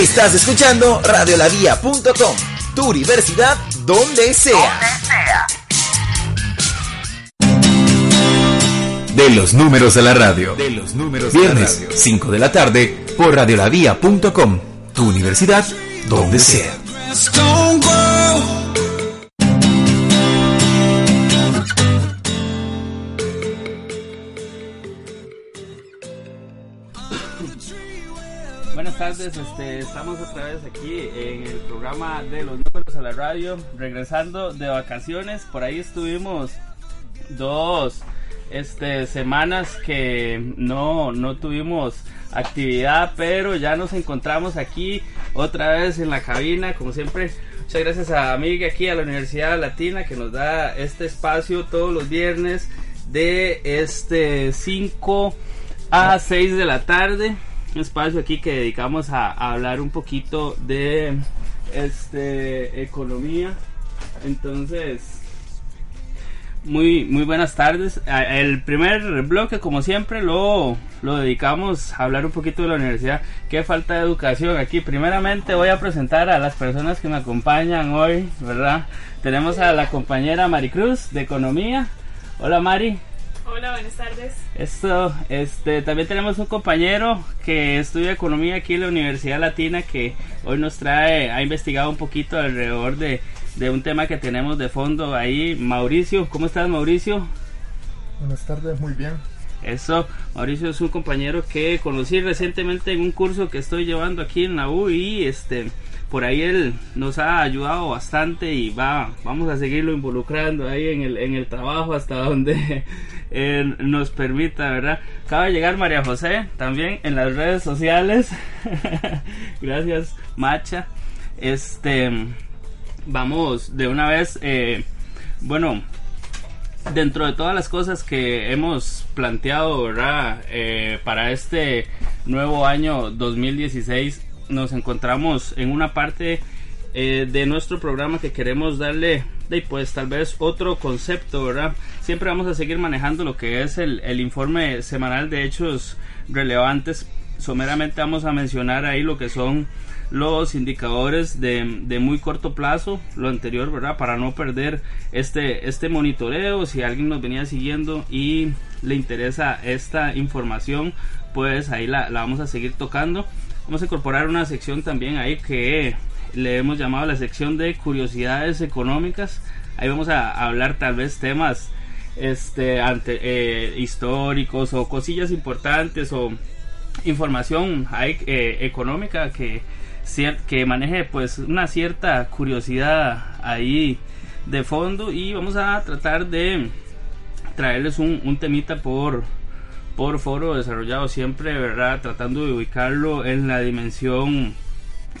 Estás escuchando radiolavia.com, tu universidad donde sea. De los números de la radio. De los números Viernes, de la radio. 5 de la tarde, por radiolavia.com, tu universidad donde sea. Buenas tardes. Este, estamos otra vez aquí en el programa de los números a la radio, regresando de vacaciones. Por ahí estuvimos dos este, semanas que no, no tuvimos actividad, pero ya nos encontramos aquí otra vez en la cabina, como siempre. Muchas gracias a Miguel aquí a la Universidad Latina que nos da este espacio todos los viernes de este 5 a 6 de la tarde espacio aquí que dedicamos a, hablar un poquito de este economía. Entonces, muy, muy buenas tardes. El primer bloque, como siempre, lo, lo dedicamos a hablar un poquito de la universidad. Qué falta de educación aquí. Primeramente voy a presentar a las personas que me acompañan hoy, ¿verdad? Tenemos a la compañera Maricruz de Economía. Hola Mari. Hola, buenas tardes. Esto, este, también tenemos un compañero que estudia economía aquí en la Universidad Latina que hoy nos trae, ha investigado un poquito alrededor de, de un tema que tenemos de fondo ahí. Mauricio, ¿cómo estás Mauricio? Buenas tardes, muy bien. Eso, Mauricio es un compañero que conocí recientemente en un curso que estoy llevando aquí en la U y este por ahí él nos ha ayudado bastante y va, vamos a seguirlo involucrando ahí en el, en el trabajo hasta donde nos permita, ¿verdad? Acaba de llegar María José también en las redes sociales. Gracias, Macha. Este, vamos de una vez, eh, bueno, dentro de todas las cosas que hemos planteado, ¿verdad? Eh, para este nuevo año 2016 nos encontramos en una parte eh, de nuestro programa que queremos darle de pues tal vez otro concepto, ¿verdad? Siempre vamos a seguir manejando lo que es el, el informe semanal de hechos relevantes. Someramente vamos a mencionar ahí lo que son los indicadores de, de, muy corto plazo, lo anterior, ¿verdad? Para no perder este, este monitoreo, si alguien nos venía siguiendo y le interesa esta información, pues ahí la, la vamos a seguir tocando. Vamos a incorporar una sección también ahí que le hemos llamado la sección de curiosidades económicas. Ahí vamos a, hablar tal vez temas este ante, eh, históricos o cosillas importantes o información eh, económica que que maneje pues una cierta curiosidad ahí de fondo y vamos a tratar de traerles un, un temita por por foro desarrollado siempre, ¿verdad? Tratando de ubicarlo en la dimensión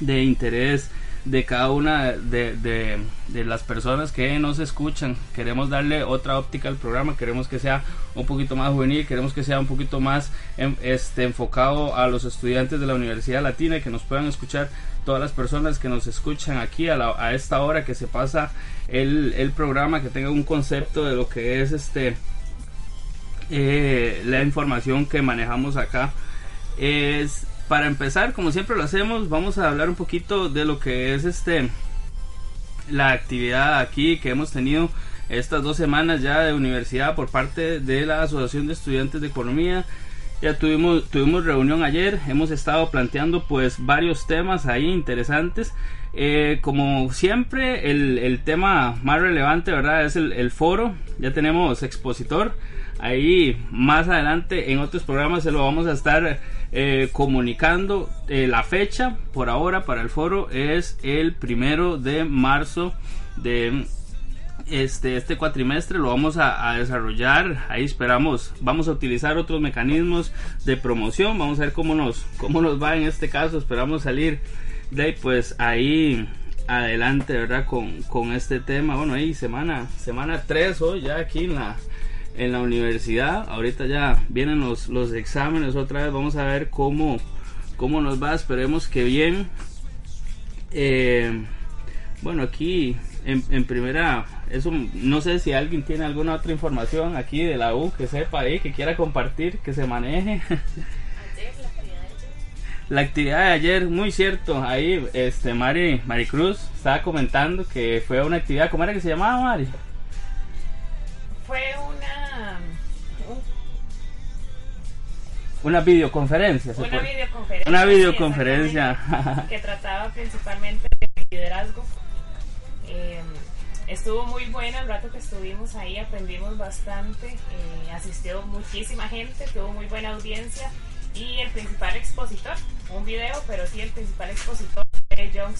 de interés de cada una de, de, las personas que nos escuchan. Queremos darle otra óptica al programa, queremos que sea un poquito más juvenil, queremos que sea un poquito más este, enfocado a los estudiantes de la Universidad Latina y que nos puedan escuchar todas las personas que nos escuchan aquí a, esta hora que se pasa el, el programa, que tenga un concepto de lo que es este eh, la información que manejamos acá. Es para empezar, como siempre lo hacemos, vamos a hablar un poquito de lo que es este la actividad aquí que hemos tenido estas dos semanas ya de universidad por parte de la Asociación de Estudiantes de Economía. Ya tuvimos, tuvimos reunión ayer, hemos estado planteando pues varios temas ahí interesantes. Eh, como siempre, el, el, tema más relevante, ¿verdad? Es el, el foro. Ya tenemos expositor. Ahí más adelante en otros programas se lo vamos a estar eh, comunicando. Eh, la fecha por ahora para el foro es el primero de marzo de este, este cuatrimestre lo vamos a, desarrollar. Ahí esperamos, vamos a utilizar otros mecanismos de promoción. Vamos a ver cómo nos, cómo nos va en este caso. Esperamos salir de ahí, pues ahí adelante, ¿verdad? Con, con este tema. Bueno, ahí semana, semana 3 hoy ya aquí en la, en la universidad. Ahorita ya vienen los, los exámenes otra vez. Vamos a ver cómo, cómo nos va. Esperemos que bien. Eh, bueno, aquí en, primera, eso no sé si alguien tiene alguna otra información aquí de la U que sepa ahí, que quiera compartir, que se maneje. la actividad de ayer, muy cierto, ahí este Mari, Maricruz estaba comentando que fue una actividad, ¿cómo era que se llamaba Mari? Una videoconferencia. Una videoconferencia. Una videoconferencia. que trataba principalmente de liderazgo eh, estuvo muy buena el rato que estuvimos ahí, aprendimos bastante, eh, asistió muchísima gente, tuvo muy buena audiencia y el principal expositor, un video, pero sí el principal expositor fue John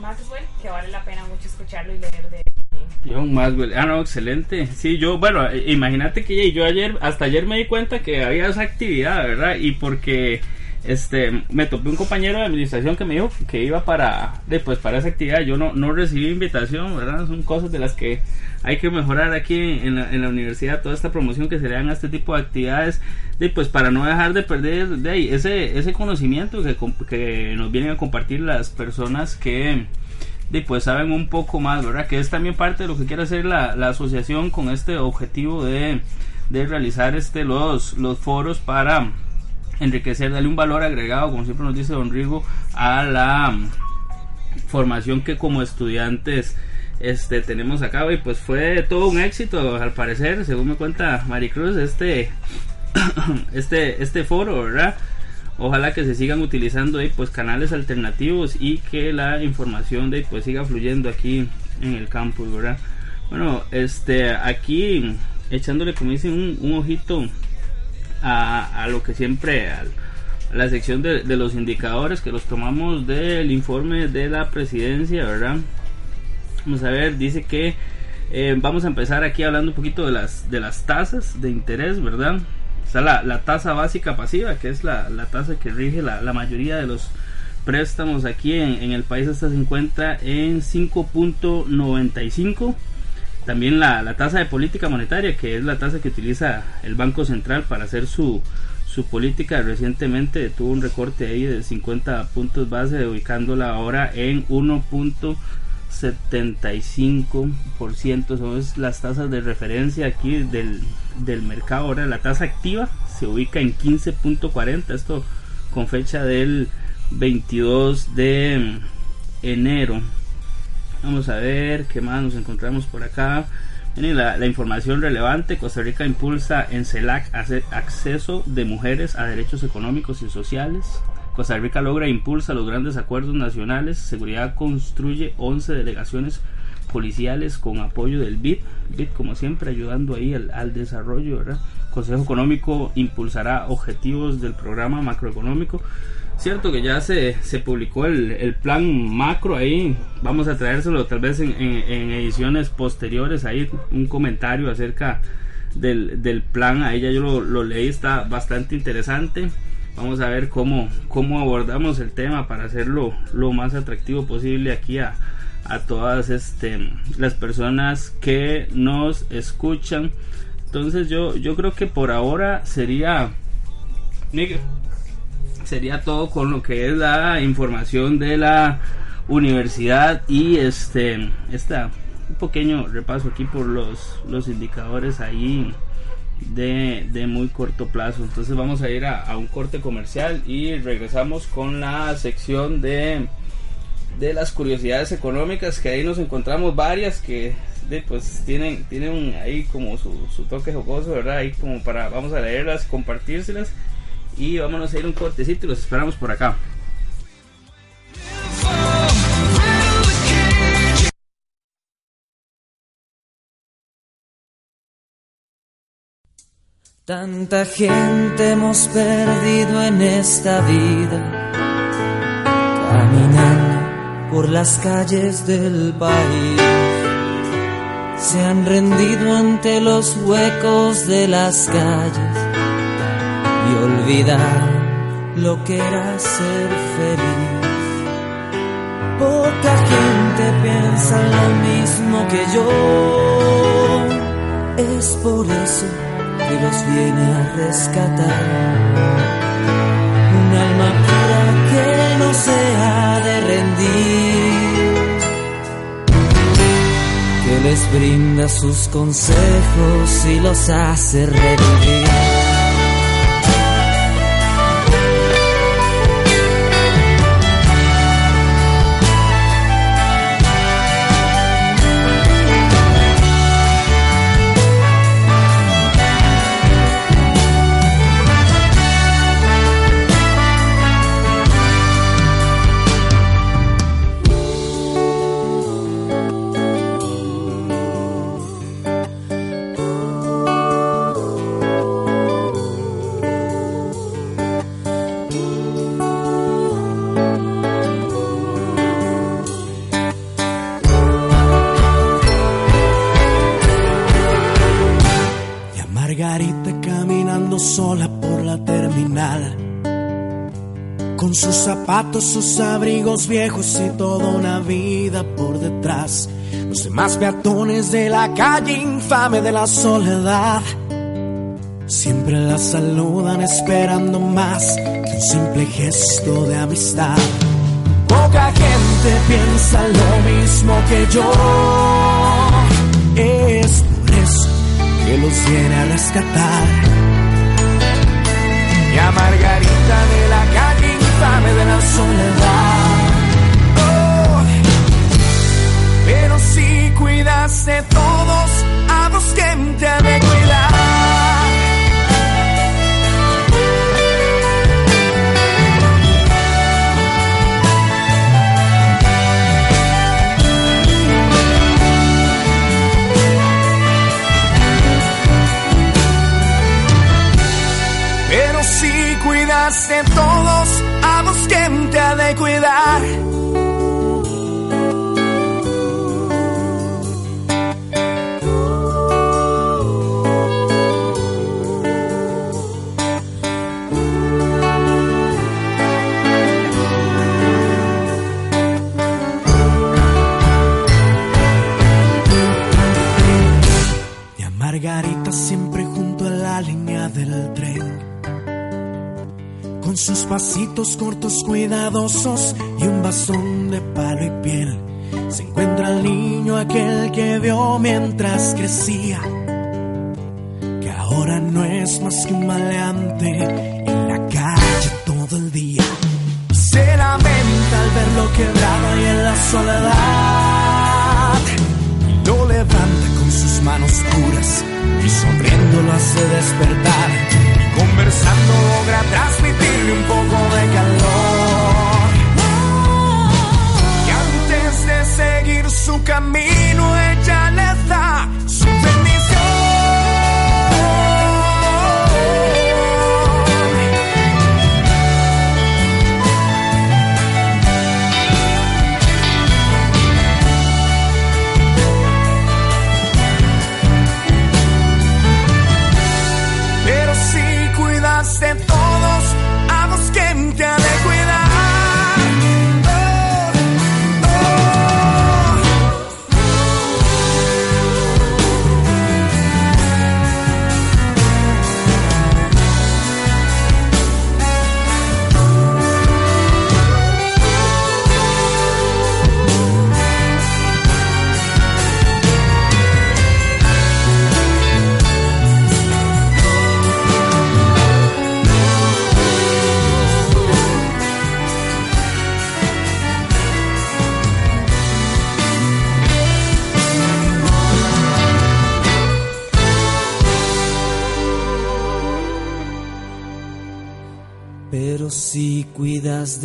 Maxwell, que vale la pena mucho escucharlo y leer de él. John Maxwell, ah no, excelente. Sí, yo, bueno, imagínate que yo ayer, hasta ayer me di cuenta que había esa actividad, ¿verdad? Y porque este me topé un compañero de administración que me dijo que iba para después para esa actividad yo no no recibí invitación verdad son cosas de las que hay que mejorar aquí en la, en la universidad toda esta promoción que se le dan a este tipo de actividades de pues para no dejar de perder de ahí ese ese conocimiento que, que nos vienen a compartir las personas que de pues saben un poco más verdad que es también parte de lo que quiere hacer la, la asociación con este objetivo de de realizar este los los foros para enriquecer, darle un valor agregado, como siempre nos dice Don Rigo, a la formación que como estudiantes este tenemos acá y pues fue todo un éxito al parecer según me cuenta Maricruz este este este foro verdad ojalá que se sigan utilizando ahí pues canales alternativos y que la información de pues siga fluyendo aquí en el campus verdad bueno este aquí echándole como dicen un ojito a, lo que siempre, a, la sección de, los indicadores que los tomamos del informe de la presidencia, ¿verdad? Vamos a ver, dice que eh, vamos a empezar aquí hablando un poquito de las, de las tasas de interés, ¿verdad? Está la, la tasa básica pasiva, que es la, la tasa que rige la, la, mayoría de los préstamos aquí en, en el país. Esta se encuentra en 5.95 también la, tasa de política monetaria, que es la tasa que utiliza el Banco Central para hacer su, su política. Recientemente tuvo un recorte ahí de 50 puntos base, ubicándola ahora en 1.75%. Son las tasas de referencia aquí del, del mercado. Ahora la tasa activa se ubica en 15.40. Esto con fecha del 22 de enero. Vamos a ver qué más nos encontramos por acá. Miren la, la, información relevante. Costa Rica impulsa en CELAC acceso de mujeres a derechos económicos y sociales. Costa Rica logra e impulsa los grandes acuerdos nacionales. Seguridad construye 11 delegaciones policiales con apoyo del BID. BID como siempre ayudando ahí al, al desarrollo. Consejo Económico impulsará objetivos del programa macroeconómico. Cierto que ya se, se publicó el, plan macro ahí, vamos a traérselo tal vez en, ediciones posteriores, ahí un comentario acerca del, del plan, ahí ya yo lo, leí, está bastante interesante. Vamos a ver cómo, cómo abordamos el tema para hacerlo lo más atractivo posible aquí a, a todas este, las personas que nos escuchan. Entonces yo, yo creo que por ahora sería sería todo con lo que es la información de la universidad y este esta un pequeño repaso aquí por los, los indicadores ahí de, de, muy corto plazo entonces vamos a ir a, un corte comercial y regresamos con la sección de de las curiosidades económicas que ahí nos encontramos varias que pues tienen tienen ahí como su, su toque jocoso verdad ahí como para vamos a leerlas compartírselas y vámonos a ir un cortecito y los esperamos por acá. Tanta gente hemos perdido en esta vida, caminando por las calles del país. se han rendido ante los huecos de las calles y olvidaron lo que era ser feliz. Poca gente piensa lo mismo que yo, es por eso que los viene a rescatar. Un alma pura que no se ha de rendir, que les brinda sus consejos y los hace revivir. Sus abrigos viejos y toda una vida por detrás. Los demás peatones de la calle infame de la soledad. Siempre la saludan esperando más que un simple gesto de amistad. Poca gente piensa lo mismo que yo. Es por eso que los viene a rescatar. Y a Margarita de la soledad. Oh, pero si cuidas de todos, a vos quien te ha de cuidar. Pero cortos cuidadosos y un bastón de palo y piel. Se encuentra el niño aquel que vio mientras crecía, que ahora no es más que un maleante en la calle todo el día. Se lamenta al verlo quebrado y en la soledad. Y lo levanta con sus manos puras y sonriendo lo hace despertar Conversando logra transmitirle un poco de calor. Y antes de seguir su camino,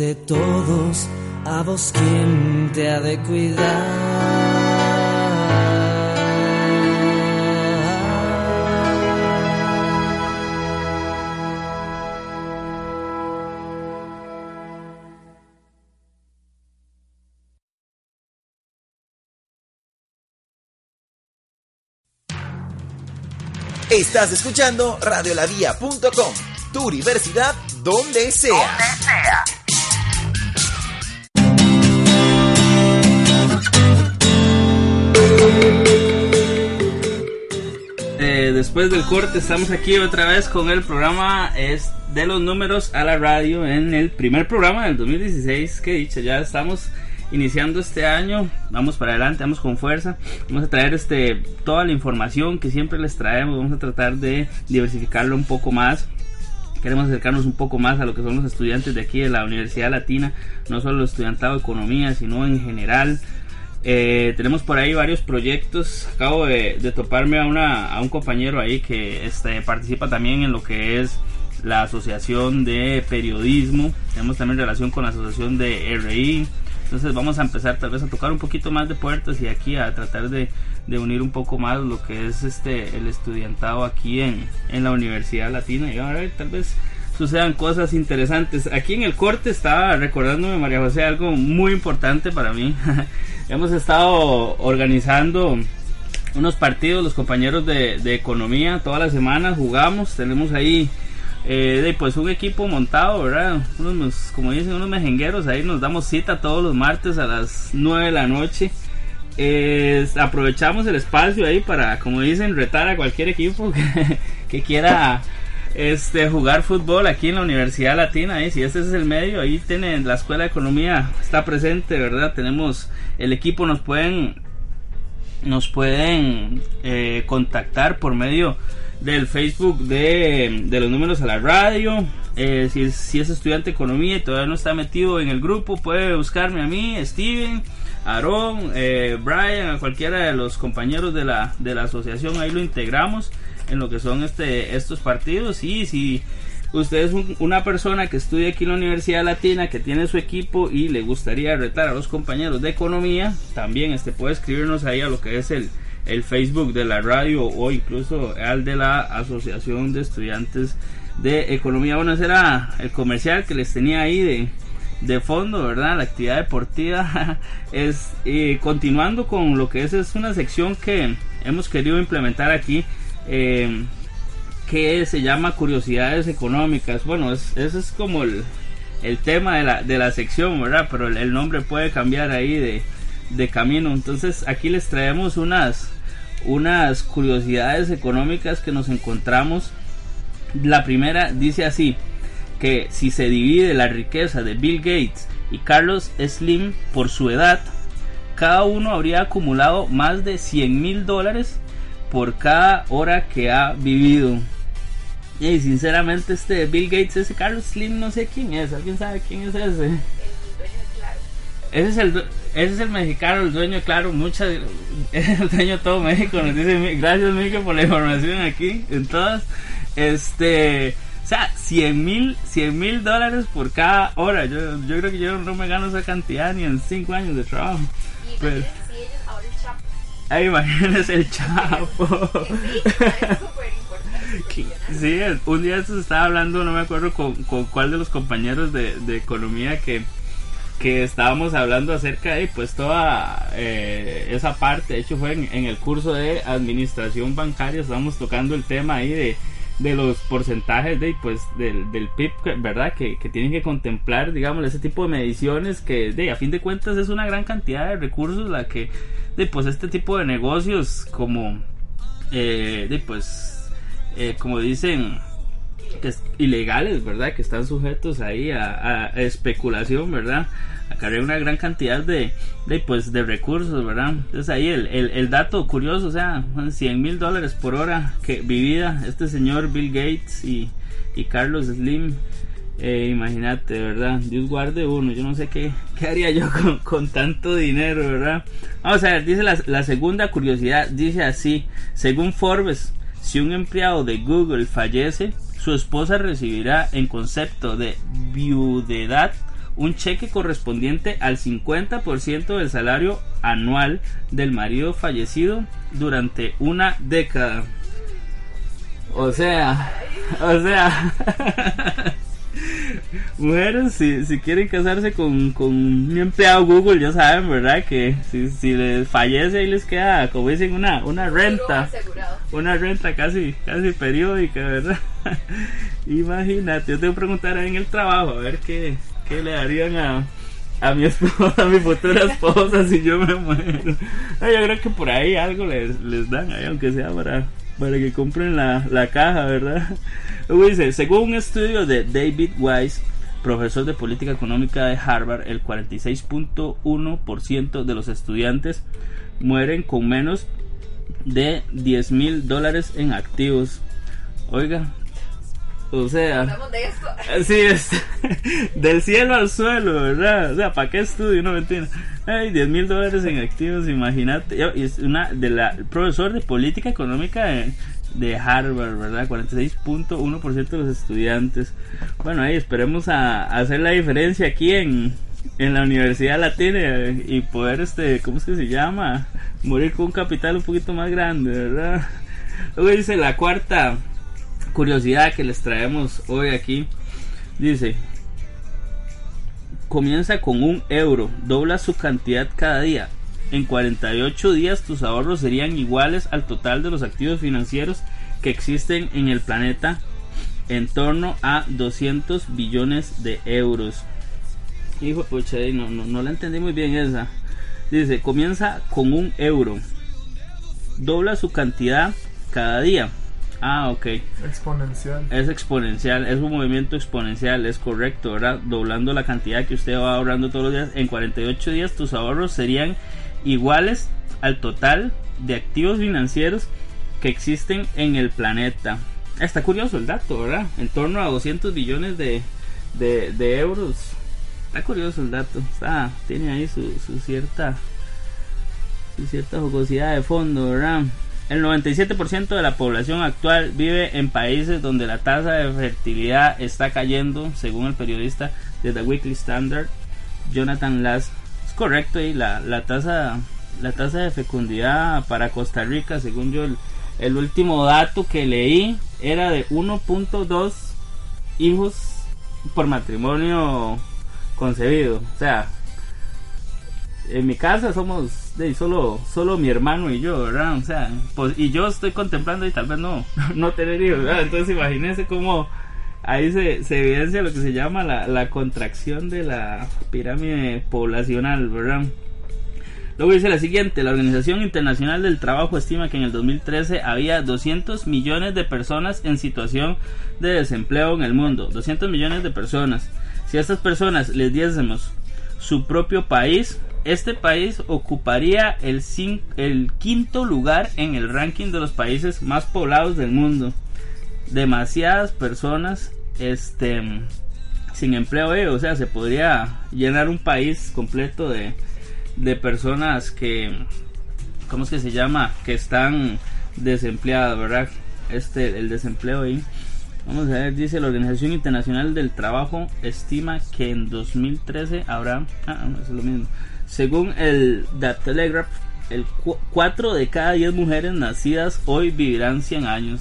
de todos, a vos quien te ha de cuidar. Estás escuchando radiolavia.com, tu universidad donde sea. Donde sea. Después del corte estamos aquí otra vez con el programa es de los números a la radio en el primer programa del 2016 que dicho ya estamos iniciando este año vamos para adelante vamos con fuerza vamos a traer este toda la información que siempre les traemos vamos a tratar de diversificarlo un poco más queremos acercarnos un poco más a lo que son los estudiantes de aquí de la Universidad Latina no solo estudiantado de economía sino en general eh, tenemos por ahí varios proyectos. Acabo de, toparme a, una, a un compañero ahí que este, participa también en lo que es la Asociación de Periodismo. Tenemos también relación con la Asociación de RI. Entonces vamos a empezar tal vez a tocar un poquito más de puertas y aquí a tratar de, unir un poco más lo que es este el estudiantado aquí en, en la Universidad Latina. Y a ver, tal vez sucedan cosas interesantes. Aquí en el corte estaba recordándome, María José, algo muy importante para mí. Hemos estado organizando unos partidos, los compañeros de, economía, todas las semanas jugamos, tenemos ahí eh, de, pues un equipo montado, ¿verdad? Unos, como dicen, unos mejengueros, ahí nos damos cita todos los martes a las 9 de la noche. aprovechamos el espacio ahí para, como dicen, retar a cualquier equipo que, quiera este jugar fútbol aquí en la Universidad Latina y si este es el medio ahí tienen la escuela de economía está presente verdad tenemos el equipo nos pueden nos pueden eh, contactar por medio del Facebook de, los números a la radio. Eh, si, si, es estudiante de economía y todavía no está metido en el grupo, puede buscarme a mí, Steven, Aaron, eh, Brian, a cualquiera de los compañeros de la, de la asociación. Ahí lo integramos en lo que son este, estos partidos. Y si usted es una persona que estudia aquí en la Universidad Latina, que tiene su equipo y le gustaría retar a los compañeros de economía, también este puede escribirnos ahí a lo que es el, el Facebook de la radio o incluso al de la Asociación de Estudiantes de Economía. Bueno, ese era el comercial que les tenía ahí de, de fondo, ¿verdad? La actividad deportiva es continuando con lo que es, es una sección que hemos querido implementar aquí. Eh, que se llama Curiosidades Económicas. Bueno, ese es como el, tema de la, de la sección, ¿verdad? Pero el, nombre puede cambiar ahí de, de, camino. Entonces aquí les traemos unas, unas curiosidades económicas que nos encontramos. La primera dice así, que si se divide la riqueza de Bill Gates y Carlos Slim por su edad, cada uno habría acumulado más de 100 mil dólares por cada hora que ha vivido. Y sinceramente este Bill Gates, ese Carlos Slim, no sé quién es. ¿Alguien sabe quién es ese? Ese es el, ese es el mexicano, el dueño, claro, muchas, el dueño de todo México, nos dice, gracias Miguel por la información aquí, en todas, este, o sea, 100 mil, 100 mil dólares por cada hora, yo, yo creo que yo no me gano esa cantidad ni en 5 años de trabajo. Y Ay, imagínense el Chapo. Sí, un día se estaba hablando, no me acuerdo con, cuál de los compañeros de, economía que, que estábamos hablando acerca de pues toda eh, esa parte, de hecho fue en, el curso de administración bancaria, estábamos tocando el tema ahí de, de los porcentajes de pues del, del PIB, ¿verdad? Que, tienen que contemplar, digamos, ese tipo de mediciones que de a fin de cuentas es una gran cantidad de recursos la que de pues este tipo de negocios como eh, de pues eh, como dicen, que ilegales, ¿verdad? Que están sujetos ahí a, especulación, ¿verdad? Acarrea una gran cantidad de, de, pues, de recursos, ¿verdad? Entonces ahí el, el, dato curioso, o sea, 100 mil dólares por hora que vivida este señor Bill Gates y, y Carlos Slim. Eh, imagínate, ¿verdad? Dios guarde uno. Yo no sé qué, qué haría yo con, con, tanto dinero, ¿verdad? Vamos a ver, dice la, la segunda curiosidad, dice así, según Forbes, si un empleado de Google fallece, su esposa recibirá en concepto de viudedad un cheque correspondiente al 50% del salario anual del marido fallecido durante una década. O sea, o sea, mujeres, si, si quieren casarse con, con un empleado Google, ya saben, ¿verdad? Que si, si les fallece ahí les queda, como dicen, una, una renta. Una renta casi, casi periódica, ¿verdad? Imagínate, yo tengo que preguntar ahí en el trabajo, a ver qué, qué le darían a, a mi esposa, a mi futura esposa si yo me muero. yo creo que por ahí algo les, les dan, ahí, aunque sea para, para que compren la, la caja, ¿verdad? Luego dice, según un estudio de David Weiss, profesor de política económica de Harvard, el 46.1% de los estudiantes mueren con menos de 10 mil dólares en activos. Oiga, o sea, así es, del cielo al suelo, ¿verdad? O sea, ¿para qué estudio? No mentira. Ay, 10 mil dólares en activos, imagínate. Es una de la profesor de política económica de, Harvard, ¿verdad? 46.1% de los estudiantes. Bueno, ahí esperemos a, hacer la diferencia aquí en, en la Universidad Latina y poder, este, ¿cómo es que se llama? Morir con un capital un poquito más grande, ¿verdad? Luego dice la cuarta curiosidad que les traemos hoy aquí. Dice, comienza con un euro, dobla su cantidad cada día. En 48 días tus ahorros serían iguales al total de los activos financieros que existen en el planeta en torno a 200 billones de euros. Hijo, no, no, no la entendí muy bien esa. Dice, comienza con un euro. Dobla su cantidad cada día. Ah, ok. Exponencial. Es exponencial, es un movimiento exponencial, es correcto, ¿verdad? Doblando la cantidad que usted va ahorrando todos los días. En 48 días tus ahorros serían iguales al total de activos financieros que existen en el planeta. Está curioso el dato, ¿verdad? En torno a 200 billones de, de, euros. Está curioso el dato. Está, tiene ahí su, su cierta su cierta jugosidad de fondo, ¿verdad? El 97% de la población actual vive en países donde la tasa de fertilidad está cayendo, según el periodista de The Weekly Standard, Jonathan Lass. Es correcto, y la, la, tasa, la tasa de fecundidad para Costa Rica, según yo, el, último dato que leí era de 1.2 hijos por matrimonio concebido. O sea, en mi casa somos de solo solo mi hermano y yo, ¿verdad? O sea, pues, y yo estoy contemplando y tal vez no no tener hijos, ¿verdad? Entonces imagínense cómo ahí se, evidencia lo que se llama la, la contracción de la pirámide poblacional, ¿verdad? Luego dice la siguiente, la Organización Internacional del Trabajo estima que en el 2013 había 200 millones de personas en situación de desempleo en el mundo, 200 millones de personas. Si a estas personas les diésemos su propio país, este país ocuparía el, el quinto lugar en el ranking de los países más poblados del mundo. Demasiadas personas este, sin empleo, eh, o sea, se podría llenar un país completo de, de personas que, ¿cómo es que se llama? Que están desempleadas, ¿verdad? Este, el desempleo ahí. Vamos a ver, dice la Organización Internacional del Trabajo estima que en 2013 habrá, ah, no, es lo mismo, según el The Telegraph, el 4 de cada 10 mujeres nacidas hoy vivirán 100 años.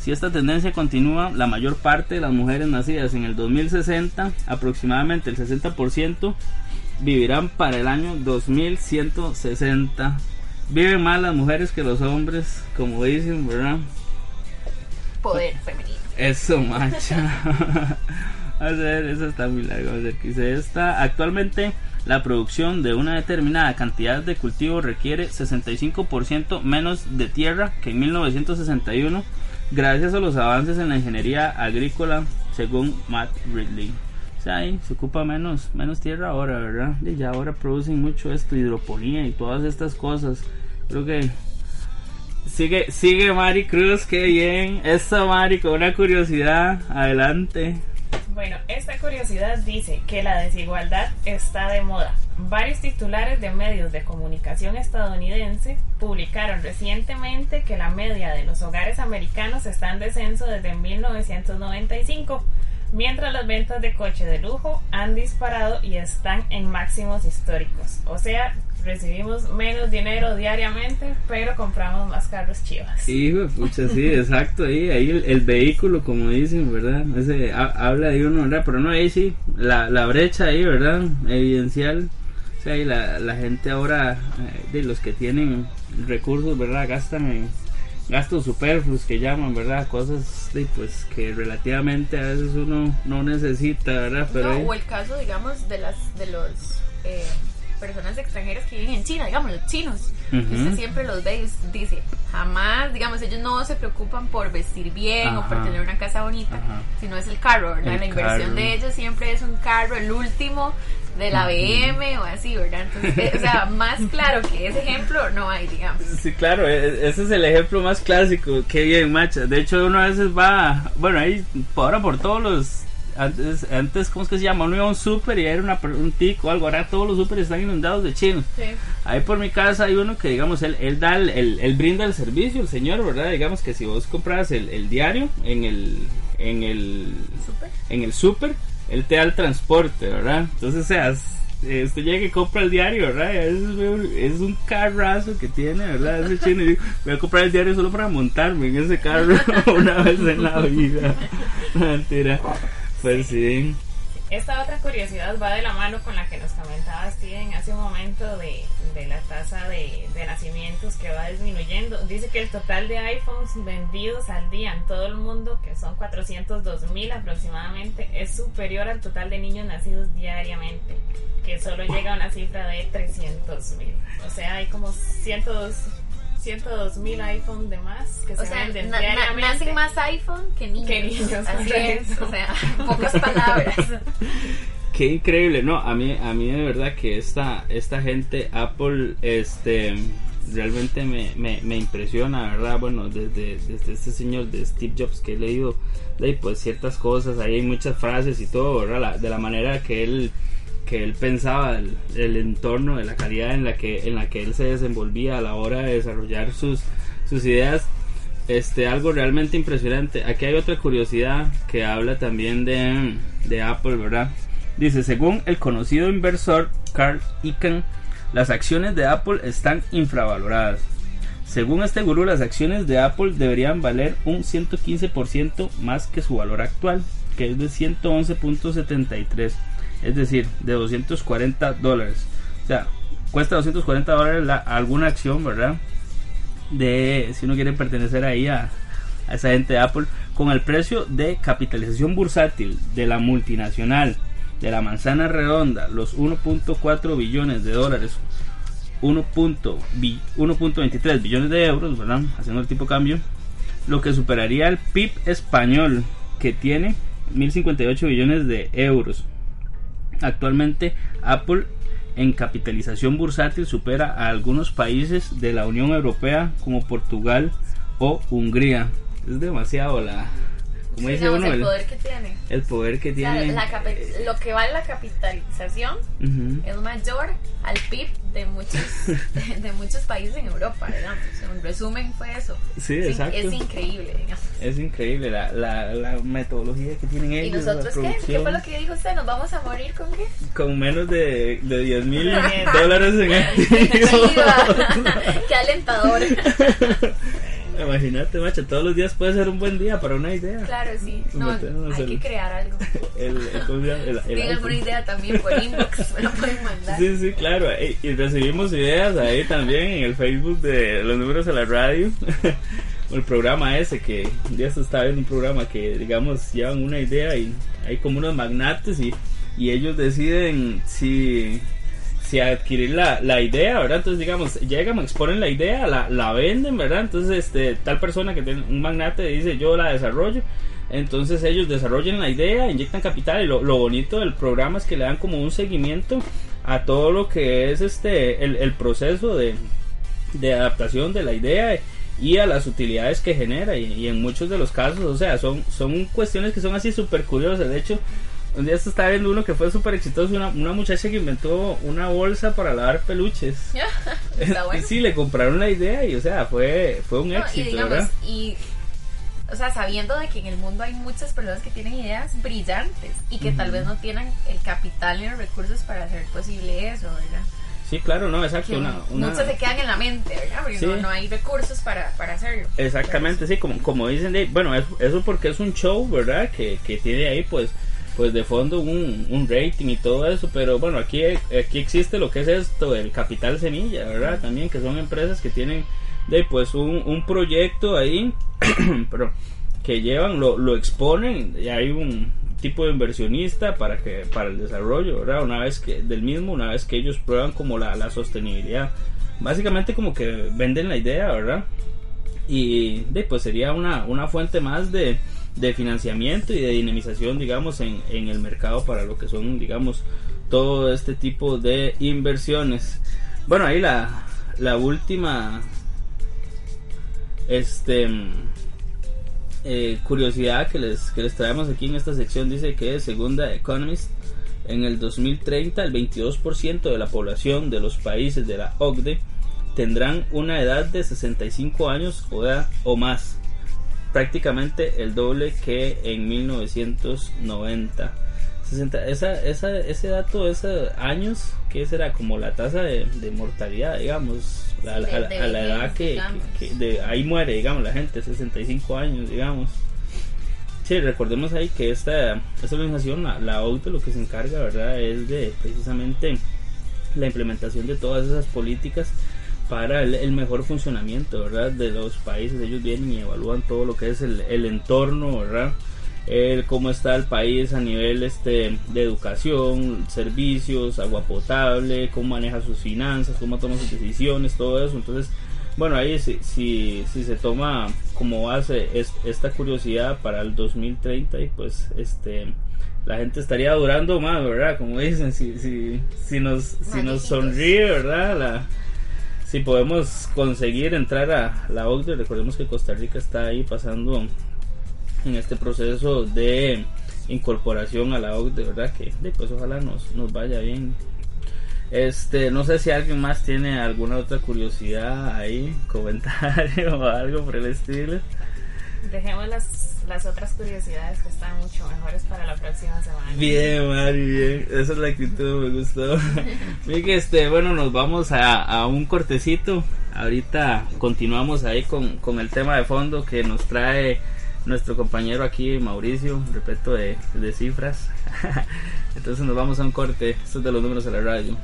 Si esta tendencia continúa, la mayor parte de las mujeres nacidas en el 2060, aproximadamente el 60%, vivirán para el año 2160. Viven más las mujeres que los hombres, como dicen, ¿verdad? Poder femenino. Eso, macha. a ver, eso está muy largo. A ver, qué esta. Actualmente la producción de una determinada cantidad de cultivo requiere 65% menos de tierra que en 1961 gracias a los avances en la ingeniería agrícola según Matt Ridley. O sea, ahí se ocupa menos, menos tierra ahora, ¿verdad? Y ya ahora producen mucho esto, hidroponía y todas estas cosas. Creo que sigue, sigue Mari Cruz, qué bien. Esta Mari con una curiosidad, adelante. Bueno, esta curiosidad dice que la desigualdad está de moda. Varios titulares de medios de comunicación estadounidense publicaron recientemente que la media de los hogares americanos está en descenso desde 1995. mientras las ventas de coche de lujo han disparado y están en máximos históricos. O sea, recibimos menos dinero diariamente, pero compramos más carros chivas. Hijo, pucha, sí, exacto, ahí, ahí el, vehículo, como dicen, ¿verdad? Ese, habla de uno, ¿verdad? Pero no, ahí sí, la, la brecha ahí, ¿verdad? Evidencial. O sea, ahí la, la gente ahora, eh, de los que tienen recursos, ¿verdad? Gastan en gastos superfluos que llaman, ¿verdad? Cosas de, pues que relativamente a veces uno no necesita, ¿verdad? Pero o el caso, digamos, de las de los eh, personas extranjeras que viven en China, digamos, los chinos. Usted siempre los ve y dice, jamás, digamos, ellos no se preocupan por vestir bien o por tener una casa bonita, sino es el carro, ¿verdad? la inversión de ellos siempre es un carro, el último de la BM o así, ¿verdad? Entonces, eh, o sea, más claro que ese ejemplo no hay, digamos. Sí, claro, e, e, ese es el ejemplo más clásico. Qué bien, macha. De hecho, uno a veces va, bueno, ahí ahora por todos los antes, antes ¿cómo es que se llama? Uno iba a un súper y era una, un tico o algo. Ahora todos los súper están inundados de chinos. Ahí por mi casa hay uno que, digamos, él, él da el, él, brinda el servicio, el señor, ¿verdad? Digamos que si vos compras el, el diario en el, en el, ¿Super? en el súper, él te da el transporte, ¿verdad? Entonces, o sea, usted llega y compra el diario, ¿verdad? Es, es, un carrazo que tiene, ¿verdad? Ese chino. Y voy a comprar el diario solo para montarme en ese carro una vez en la vida. Mentira. Sí. Esta otra curiosidad va de la mano con la que nos comentaba Steven hace un momento de, la tasa de, nacimientos que va disminuyendo. Dice que el total de iPhones vendidos al día en todo el mundo, que son 402 mil aproximadamente, es superior al total de niños nacidos diariamente, que solo llega a una cifra de 300 mil. O sea, hay como 102 102 mil iPhone de más que se venden diariamente. nacen más iPhone que niños. Que niños Así es, o sea, pocas palabras. Qué increíble, no, a mí, a mí de verdad que esta, esta gente, Apple, este, realmente me, me, me impresiona, ¿verdad? Bueno, desde, desde este señor de Steve Jobs que he leído, de, pues ciertas cosas, ahí hay muchas frases y todo, ¿verdad? de la manera que él que él pensaba el, entorno de la calidad en la que en la que él se desenvolvía a la hora de desarrollar sus sus ideas este algo realmente impresionante. Aquí hay otra curiosidad que habla también de, de Apple verdad dice según el conocido inversor Carl Icahn las acciones de Apple están infravaloradas. Según este gurú las acciones de Apple deberían valer un 115% más que su valor actual que es de 111.73 es decir, de 240 dólares. O sea, cuesta 240 dólares la, alguna acción, ¿verdad? De si uno quiere pertenecer ahí a, esa gente de Apple, con el precio de capitalización bursátil de la multinacional de la manzana redonda, los 1.4 billones de dólares, 1.23 billones de euros, ¿verdad? Haciendo el tipo de cambio, lo que superaría el PIB español, que tiene 1.058 billones de euros. Actualmente Apple en capitalización bursátil supera a algunos países de la Unión Europea como Portugal o Hungría. Es demasiado la, el, poder que tiene. El poder que tiene. lo que vale la capitalización es mayor al PIB de muchos, de, muchos países en Europa, digamos. En resumen fue eso. Sí, exacto. Es increíble, Es increíble la, la, la, metodología que tienen ellos. ¿Y nosotros qué? ¿Qué fue lo que dijo usted? ¿Nos vamos a morir con qué? Con menos de, de 10 mil dólares en activo. qué alentador. Imagínate, macho, todos los días puede ser un buen día para una idea. Claro, sí. No, hay que crear algo. El, Tienen alguna idea también por inbox, me lo pueden mandar. Sí, sí, claro. Y, recibimos ideas ahí también en el Facebook de los números de la radio. el programa ese que ya se está viendo un programa que, digamos, llevan una idea y hay como unos magnates y, y ellos deciden si si adquirir la, la idea, ¿verdad? Entonces, digamos, llegan, exponen la idea, la, la venden, ¿verdad? Entonces, este, tal persona que tiene un magnate dice, yo la desarrollo. Entonces ellos desarrollan la idea, inyectan capital y lo, lo, bonito del programa es que le dan como un seguimiento a todo lo que es este el, el proceso de, de, adaptación de la idea y a las utilidades que genera y, en muchos de los casos, o sea, son, son cuestiones que son así súper curiosas. De hecho, un día estaba viendo uno que fue súper exitoso, una, una, muchacha que inventó una bolsa para lavar peluches. Está bueno. sí, le compraron la idea y, o sea, fue, fue un éxito, y ¿verdad? Y, o sea, sabiendo de que en el mundo hay muchas personas que tienen ideas brillantes y que tal vez no tienen el capital ni los recursos para hacer posible eso, ¿verdad? Sí, claro, no, exacto. Una, Muchos se quedan en la mente, ¿verdad? Porque no, hay recursos para, para hacerlo. Exactamente, sí, como, como dicen, bueno, eso porque es un show, ¿verdad? Que, que tiene ahí, pues, pues de fondo un, un, rating y todo eso, pero bueno, aquí, aquí existe lo que es esto, el capital semilla, ¿verdad? También que son empresas que tienen de pues un, un proyecto ahí, pero que llevan, lo, lo exponen y hay un tipo de inversionista para que para el desarrollo, ¿verdad? Una vez que del mismo, una vez que ellos prueban como la, la sostenibilidad. Básicamente como que venden la idea, ¿verdad? Y de, pues sería una, una fuente más de, de financiamiento y de dinamización, digamos, en, en el mercado para lo que son, digamos, todo este tipo de inversiones. Bueno, ahí la, la última este eh, curiosidad que les, que les traemos aquí en esta sección dice que según The Economist en el 2030 el 22% de la población de los países de la OCDE tendrán una edad de 65 años o, o más prácticamente el doble que en 1990. 60, esa, esa, ese dato, esos años, que será como la tasa de, mortalidad, digamos, a, la edad que, de ahí muere, digamos, la gente, 65 años, digamos. Sí, recordemos ahí que esta, esta organización, la, la OCDE, lo que se encarga, ¿verdad?, es de precisamente la implementación de todas esas políticas para el, mejor funcionamiento ¿verdad? de los países. Ellos vienen y evalúan todo lo que es el, el entorno, ¿verdad? El, cómo está el país a nivel este, de educación, servicios, agua potable, cómo maneja sus finanzas, cómo toma sus decisiones, todo eso. Entonces, bueno, ahí si, si, si se toma como base esta curiosidad para el 2030 y pues este la gente estaría durando más, ¿verdad? Como dicen, si, si, si nos, si nos sonríe, ¿verdad? La, si podemos conseguir entrar a la OCDE, recordemos que Costa Rica está ahí pasando en este proceso de incorporación a la OCDE, ¿verdad? Que pues ojalá nos, nos vaya bien. Este, no sé si alguien más tiene alguna otra curiosidad ahí, comentario o algo por el estilo. Dejemos las las otras curiosidades que están mucho mejores para la próxima semana. Bien, Mari, bien. Esa es la actitud, me gustó. Miguel, este, bueno, nos vamos a, a, un cortecito. Ahorita continuamos ahí con, con, el tema de fondo que nos trae nuestro compañero aquí, Mauricio, repleto de, de cifras. Entonces nos vamos a un corte. Esto es de los números de la radio.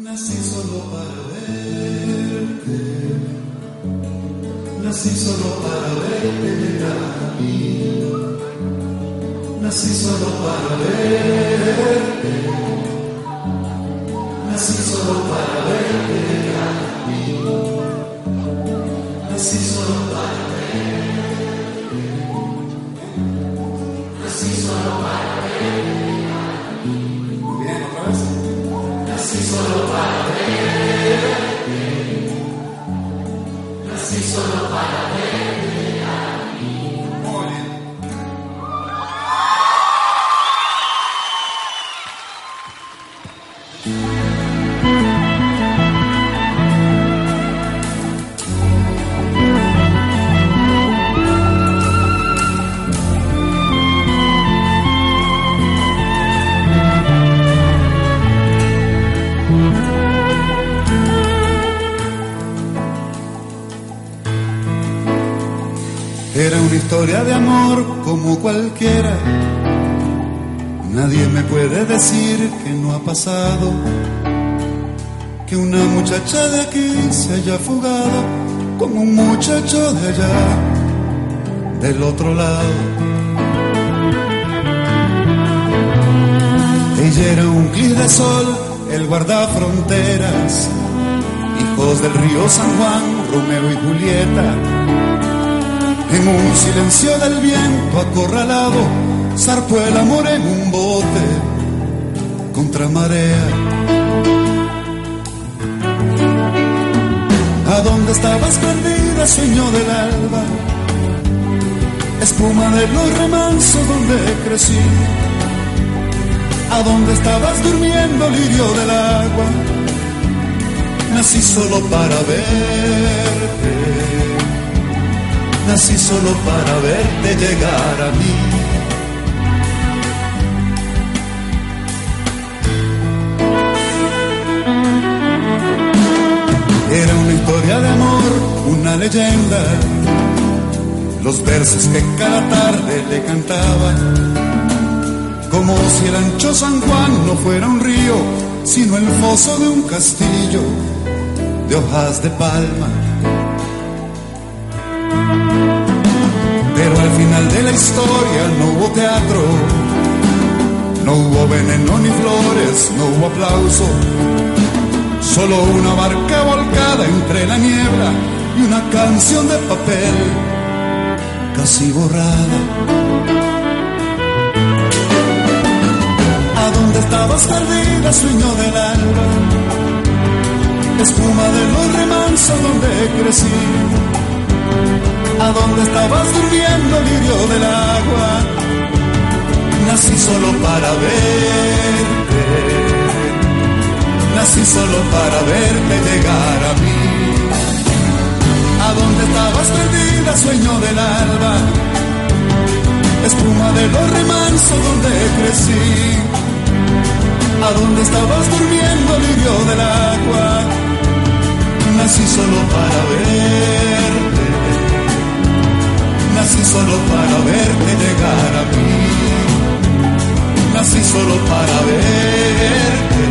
Nací solo para verte, nací solo para verte a mí, nací solo para verte, nací solo para verte a mí, nací solo para verte, nací solo para verte solo para verte. Nací solo para verte Era una historia de amor como cualquiera. Nadie me puede decir que no ha pasado. Que una muchacha de aquí se haya fugado con un muchacho de allá, del otro lado. Ella era un clic de sol, el guardafronteras, hijos del río San Juan, Romeo y Julieta en un silencio del viento acorralado, zarpó el amor en un bote contra marea. ¿A dónde estabas perdida, sueño del alba? Espuma de los remansos donde crecí. ¿A dónde estabas durmiendo, lirio del agua? Nací solo para verte. Nací solo para verte llegar a mí. Era una historia de amor, una leyenda. Los versos que cada tarde le cantaba como si el ancho San Juan no fuera un río, sino el foso de un castillo de hojas de palma. Pero al final de la historia no hubo teatro, no hubo veneno ni flores, no hubo aplauso, solo una barca volcada entre la niebla y una canción de papel casi borrada. dónde estabas perdida, sueño del alba, espuma de los remansos donde crecí. A dónde estabas durmiendo, lirio del agua, nací solo para verte, nací solo para verte llegar a mí. A dónde estabas perdida, sueño del alba, espuma de los remansos donde crecí. A dónde estabas durmiendo, lirio del agua. Nací solo para verte, nací solo para verte llegar a mí. Nací solo para verte,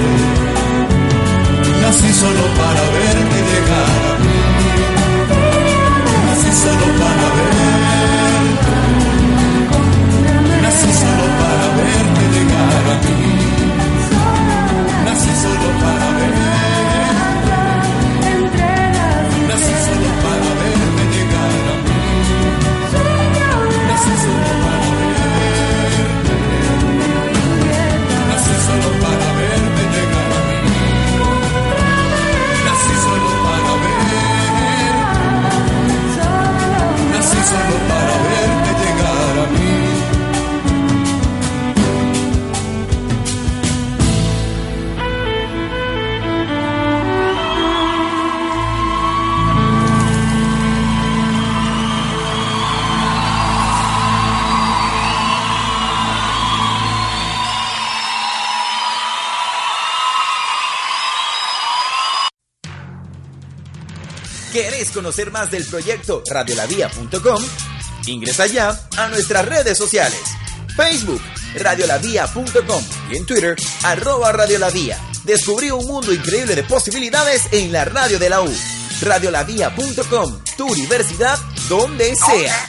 nací solo para verte llegar a mí. Nací solo para verte, nací solo para verte llegar a mí nací solo para ver. Nací solo para ¿Querés conocer más del proyecto radiolavia.com? Ingresa ya a nuestras redes sociales. Facebook, radiolavia.com y en Twitter, arroba radiolavia. Descubrí un mundo increíble de posibilidades en la radio de la U. Radiolavia.com, tu universidad donde sea.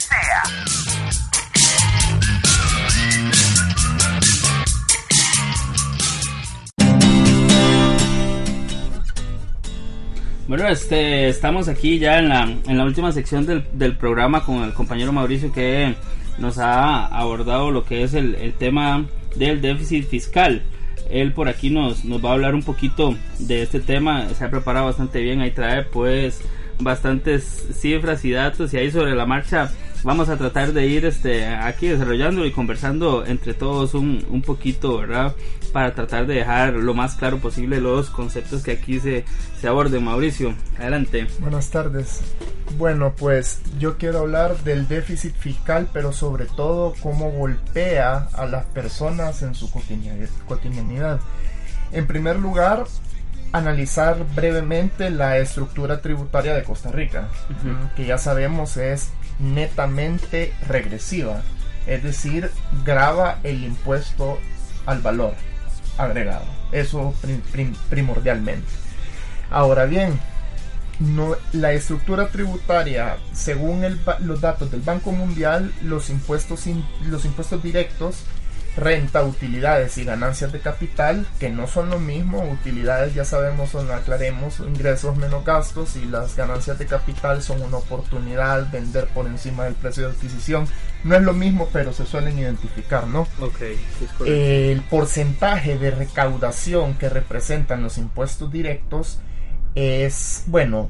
Bueno, este, estamos aquí ya en la, en la última sección del, del programa con el compañero Mauricio que nos ha abordado lo que es el, el tema del déficit fiscal. Él por aquí nos, nos va a hablar un poquito de este tema, se ha preparado bastante bien, ahí trae pues bastantes cifras y datos y ahí sobre la marcha vamos a tratar de ir este aquí desarrollando y conversando entre todos un, un poquito, ¿verdad? Para tratar de dejar lo más claro posible los conceptos que aquí se, se aborden. Mauricio, adelante. Buenas tardes. Bueno, pues yo quiero hablar del déficit fiscal, pero sobre todo cómo golpea a las personas en su cotidianidad. En primer lugar, analizar brevemente la estructura tributaria de Costa Rica, que ya sabemos es netamente regresiva, es decir, graba el impuesto al valor agregado, eso prim prim primordialmente. Ahora bien, no, la estructura tributaria, según el, los datos del Banco Mundial, los impuestos, los impuestos directos renta, utilidades y ganancias de capital, que no son lo mismo. Utilidades ya sabemos, son, aclaremos, ingresos menos gastos y las ganancias de capital son una oportunidad, vender por encima del precio de adquisición. No es lo mismo, pero se suelen identificar, ¿no? Ok, El porcentaje de recaudación que representan los impuestos directos es, bueno,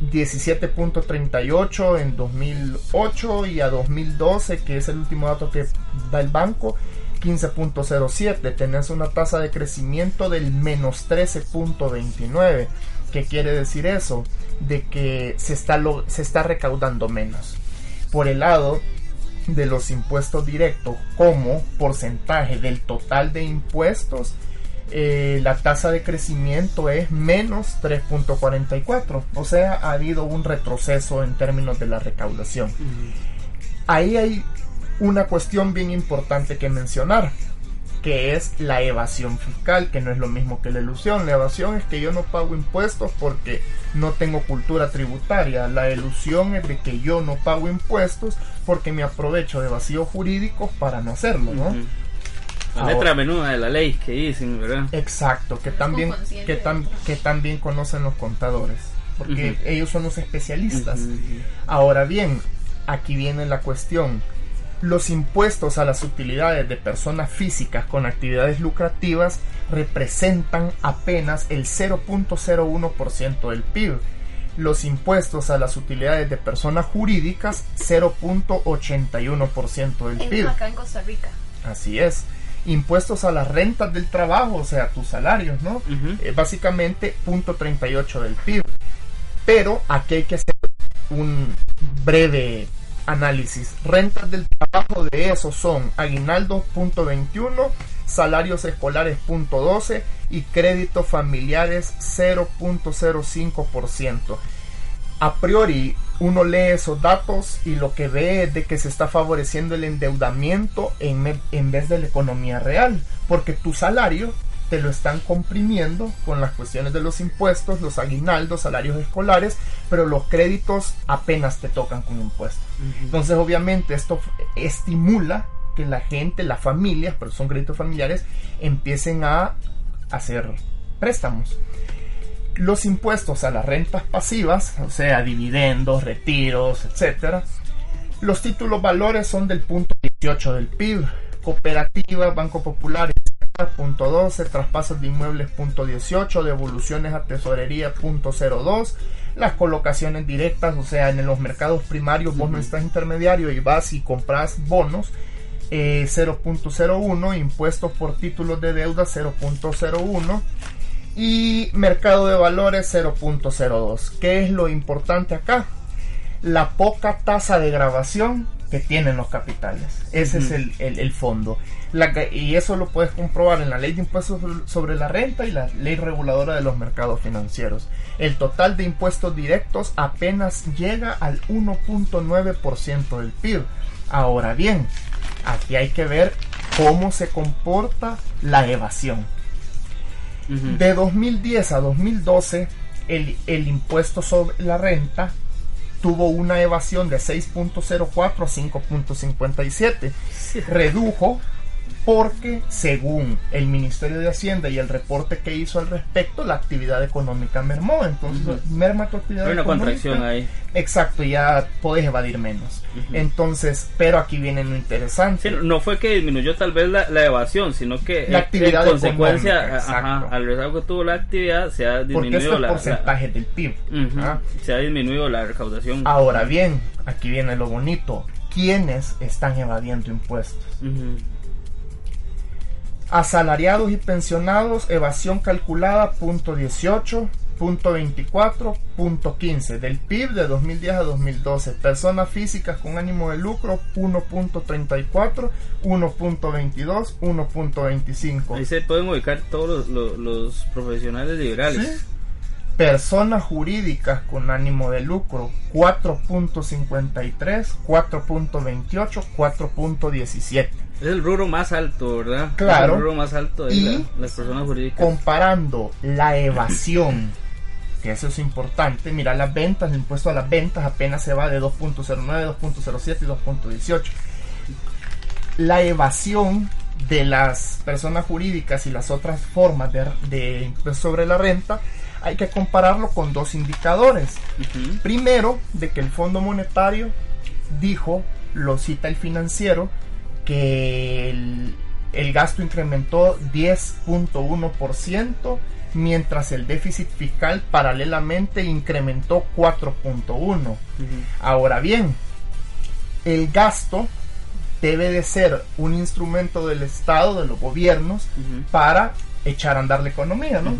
17.38 en 2008 y a 2012, que es el último dato que da el banco, 15.07, tenés una tasa de crecimiento del menos 13.29. ¿Qué quiere decir eso? De que se está, se está recaudando menos. Por el lado de los impuestos directos como porcentaje del total de impuestos, eh, la tasa de crecimiento es menos 3.44. O sea, ha habido un retroceso en términos de la recaudación. Ahí hay una cuestión bien importante que mencionar, que es la evasión fiscal, que no es lo mismo que la ilusión. La evasión es que yo no pago impuestos porque no tengo cultura tributaria. La ilusión es de que yo no pago impuestos porque me aprovecho de vacíos jurídicos para no hacerlo, ¿no? La letra menuda de la ley que dicen, ¿verdad? Exacto, que también, que, que también conocen los contadores, porque ellos son los especialistas. Ahora bien, aquí viene la cuestión. Los impuestos a las utilidades de personas físicas con actividades lucrativas representan apenas el 0.01% del PIB. Los impuestos a las utilidades de personas jurídicas 0.81% del PIB. Acá en Costa Rica. Así es impuestos a las rentas del trabajo, o sea, tus salarios, ¿no? Eh, básicamente, punto 38 del PIB. Pero aquí hay que hacer un breve análisis. Rentas del trabajo de eso son aguinaldos punto 21, salarios escolares punto 12 y créditos familiares 0.05% a priori uno lee esos datos y lo que ve es de que se está favoreciendo el endeudamiento en, en vez de la economía real, porque tu salario te lo están comprimiendo con las cuestiones de los impuestos, los aguinaldos, salarios escolares, pero los créditos apenas te tocan con impuestos. Entonces, obviamente, esto estimula que la gente, las familias, pero son créditos familiares, empiecen a hacer préstamos los impuestos a las rentas pasivas, o sea, dividendos, retiros, etc. Los títulos valores son del punto 18 del PIB, cooperativa, Banco Popular, punto 12, traspasos de inmuebles, punto 18, devoluciones a tesorería, punto 02, las colocaciones directas, o sea, en los mercados primarios vos no estás intermediario y vas y compras bonos, 0.01, eh, impuestos por títulos de deuda 0.01, y mercado de valores 0.02. ¿Qué es lo importante acá? La poca tasa de grabación que tienen los capitales. Ese es el, fondo. y eso lo puedes comprobar en la ley de impuestos sobre la renta y la ley reguladora de los mercados financieros. El total de impuestos directos apenas llega al 1.9% del PIB. Ahora bien, aquí hay que ver cómo se comporta la evasión. De 2010 a 2012, el, el impuesto sobre la renta tuvo una evasión de 6.04 a 5.57. Redujo porque según el Ministerio de Hacienda y el reporte que hizo al respecto, la actividad económica mermó. Entonces, merma tu actividad Hay una contracción ahí. Exacto, ya podés evadir menos. Entonces, pero aquí viene lo interesante. no fue que disminuyó tal vez la, evasión, sino que la actividad en consecuencia, ajá, al rezago que tuvo la actividad, se ha disminuido la, porcentaje del PIB. ¿ah? Se ha disminuido la recaudación. Ahora bien, aquí viene lo bonito. ¿Quiénes están evadiendo impuestos? Asalariados y pensionados, evasión calculada, punto 18, punto 24, punto 15 del PIB de 2010 a 2012. Personas físicas con ánimo de lucro, 1.34, 1.22, 1.25. Ahí se pueden ubicar todos los, profesionales liberales. Personas jurídicas con ánimo de lucro, 4.53, 4.28, 4.17. Es el rubro más alto, ¿verdad? Claro. el rubro más alto de y las personas jurídicas. Comparando la evasión, que eso es importante, mira las ventas, el impuesto a las ventas apenas se va de 2.09, 2.07 y 2.18. La evasión de las personas jurídicas y las otras formas de, de impuesto sobre la renta hay que compararlo con dos indicadores. Primero, de que el Fondo Monetario dijo, lo cita el financiero, que el, gasto incrementó 10.1%, mientras el déficit fiscal paralelamente incrementó 4.1%. Ahora bien, el gasto debe de ser un instrumento del Estado, de los gobiernos, para echar a andar la economía, ¿no?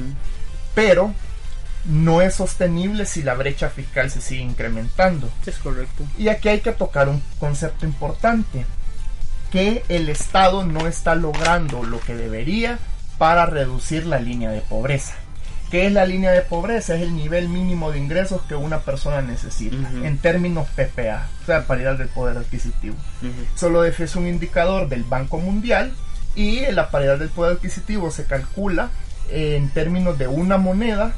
Pero no es sostenible si la brecha fiscal se sigue incrementando. Es correcto. Y aquí hay que tocar un concepto importante, que el Estado no está logrando lo que debería para reducir la línea de pobreza. ¿Qué es la línea de pobreza? Es el nivel mínimo de ingresos que una persona necesita, en términos PPA, o sea, paridad del poder adquisitivo. Solo es un indicador del Banco Mundial y la paridad del poder adquisitivo se calcula en términos de una moneda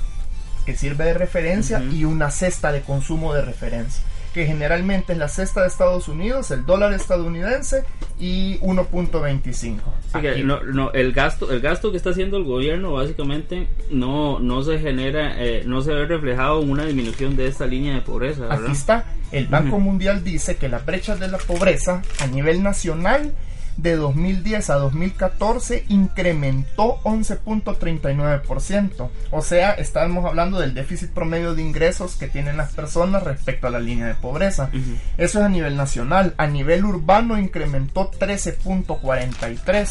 que sirve de referencia y una cesta de consumo de referencia que generalmente es la cesta de Estados Unidos, el dólar estadounidense y 1.25. no, no, el gasto, el gasto que está haciendo el gobierno básicamente no, no se genera, eh, no se ve reflejado en una disminución de esta línea de pobreza. Aquí está. El Banco Mundial dice que las brechas de la pobreza a nivel nacional de 2010 a 2014 incrementó 11.39%. O sea, estamos hablando del déficit promedio de ingresos que tienen las personas respecto a la línea de pobreza. Eso es a nivel nacional. A nivel urbano incrementó 13.43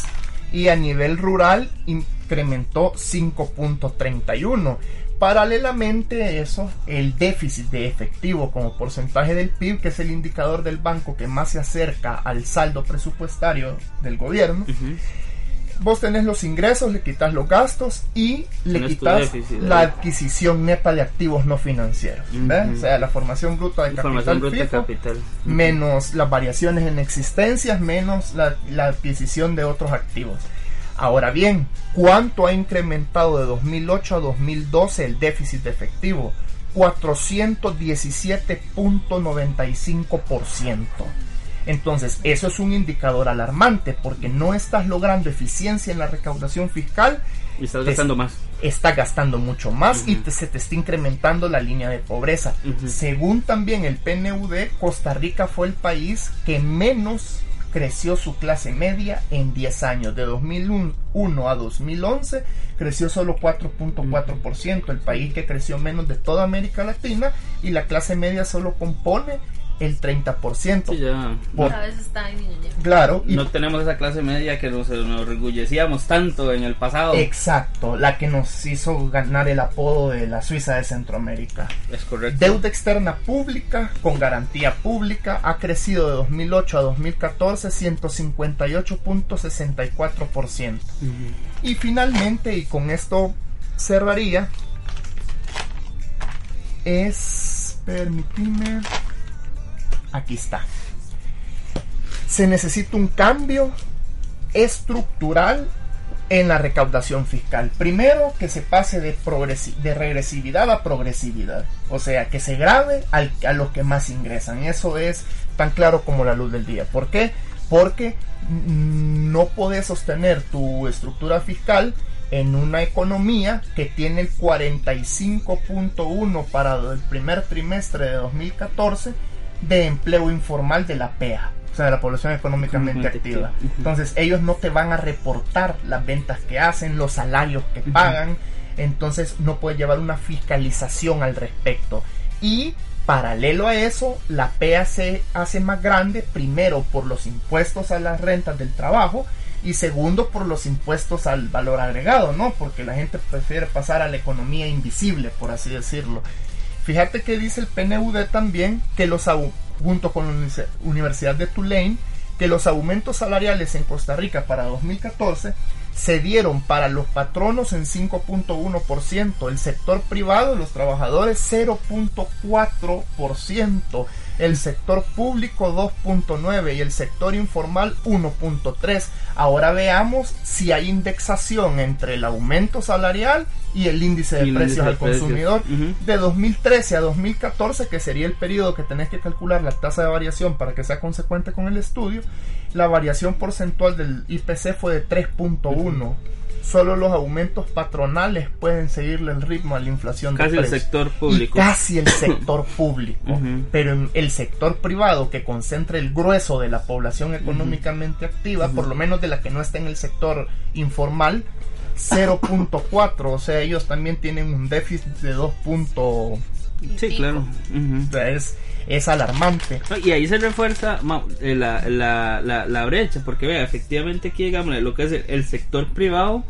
y a nivel rural incrementó 5.31. Paralelamente a eso, el déficit de efectivo como porcentaje del PIB, que es el indicador del banco que más se acerca al saldo presupuestario del gobierno, vos tenés los ingresos, le quitas los gastos y le quitas la adquisición neta de activos no financieros. O sea, la formación bruta de capital, menos las variaciones en existencias, menos la adquisición de otros activos. Ahora bien, ¿cuánto ha incrementado de 2008 a 2012 el déficit efectivo? 417.95%. Entonces, eso es un indicador alarmante porque no estás logrando eficiencia en la recaudación fiscal. Y estás gastando más. Está gastando mucho más y se te está incrementando la línea de pobreza. Según también el PNUD, Costa Rica fue el país que menos creció su clase media en 10 años. De 2001 a 2011 creció solo 4.4%, el país que creció menos de toda América Latina y la clase media solo compone el 30%. ya. está Claro. Y no tenemos esa clase media que nos, nos orgullecíamos tanto en el pasado. Exacto, la que nos hizo ganar el apodo de la Suiza de Centroamérica. Es correcto. Deuda externa pública con garantía pública ha crecido de 2008 a 2014 158.64%. Y finalmente, y con esto cerraría, es, permitime, aquí está. Se necesita un cambio estructural en la recaudación fiscal. Primero, que se pase de, de regresividad a progresividad. O sea, que se grave a los que más ingresan. Eso es tan claro como la luz del día. ¿Por qué? Porque no puedes sostener tu estructura fiscal en una economía que tiene el 45.1 para el primer trimestre de 2014 de empleo informal de la PEA, o sea, de la población económicamente activa. Entonces, ellos no te van a reportar las ventas que hacen, los salarios que pagan, entonces no puede llevar una fiscalización al respecto. Y paralelo a eso, la PEA se hace más grande, primero por los impuestos a las rentas del trabajo, y segundo por los impuestos al valor agregado, ¿no? Porque la gente prefiere pasar a la economía invisible, por así decirlo. Fíjate que dice el PNUD también que los junto con la Universidad de Tulane que los aumentos salariales en Costa Rica para 2014 se dieron para los patronos en 5.1%, el sector privado, los trabajadores 0.4%, el sector público 2.9 y el sector informal 1.3. Ahora veamos si hay indexación entre el aumento salarial y el índice de precios al consumidor de 2013 a 2014, que sería el periodo que tenés que calcular la tasa de variación para que sea consecuente con el estudio. La variación porcentual del IPC fue de 3.1 solo los aumentos patronales pueden seguirle el ritmo a la inflación casi el sector público. casi el sector público. Pero en el sector privado que concentra el grueso de la población económicamente activa por lo menos de la que no está en el sector informal 0.4 o sea ellos también tienen un déficit de 2. y Sí, claro. O sea, es, es alarmante. Y ahí se refuerza eh, la, la, la, la brecha, porque vea, efectivamente aquí, digamos, lo que es el sector privado,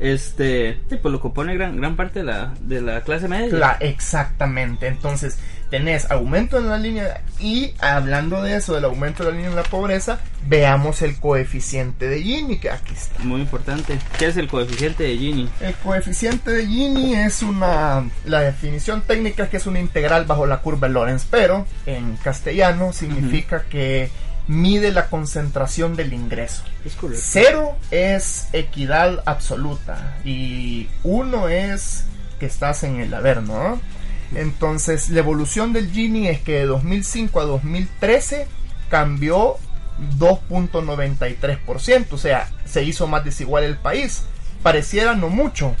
este, sí, pues lo compone gran, gran parte de la, de la clase media. Cla- exactamente. Entonces, tenés aumento en la línea y hablando de eso, del aumento de la línea de la pobreza, veamos el coeficiente de Gini, que aquí está. Muy importante. ¿Qué es el coeficiente de Gini? El coeficiente de Gini es una, la definición técnica es que es una integral bajo la curva de Lorentz, pero en castellano significa que mide la concentración del ingreso. Es correcto. Cero es equidad absoluta y uno es que estás en el haber, ¿no? Entonces, la evolución del Gini es que de 2005 a 2013 cambió 2.93%, o sea, se hizo más desigual el país. Pareciera no mucho,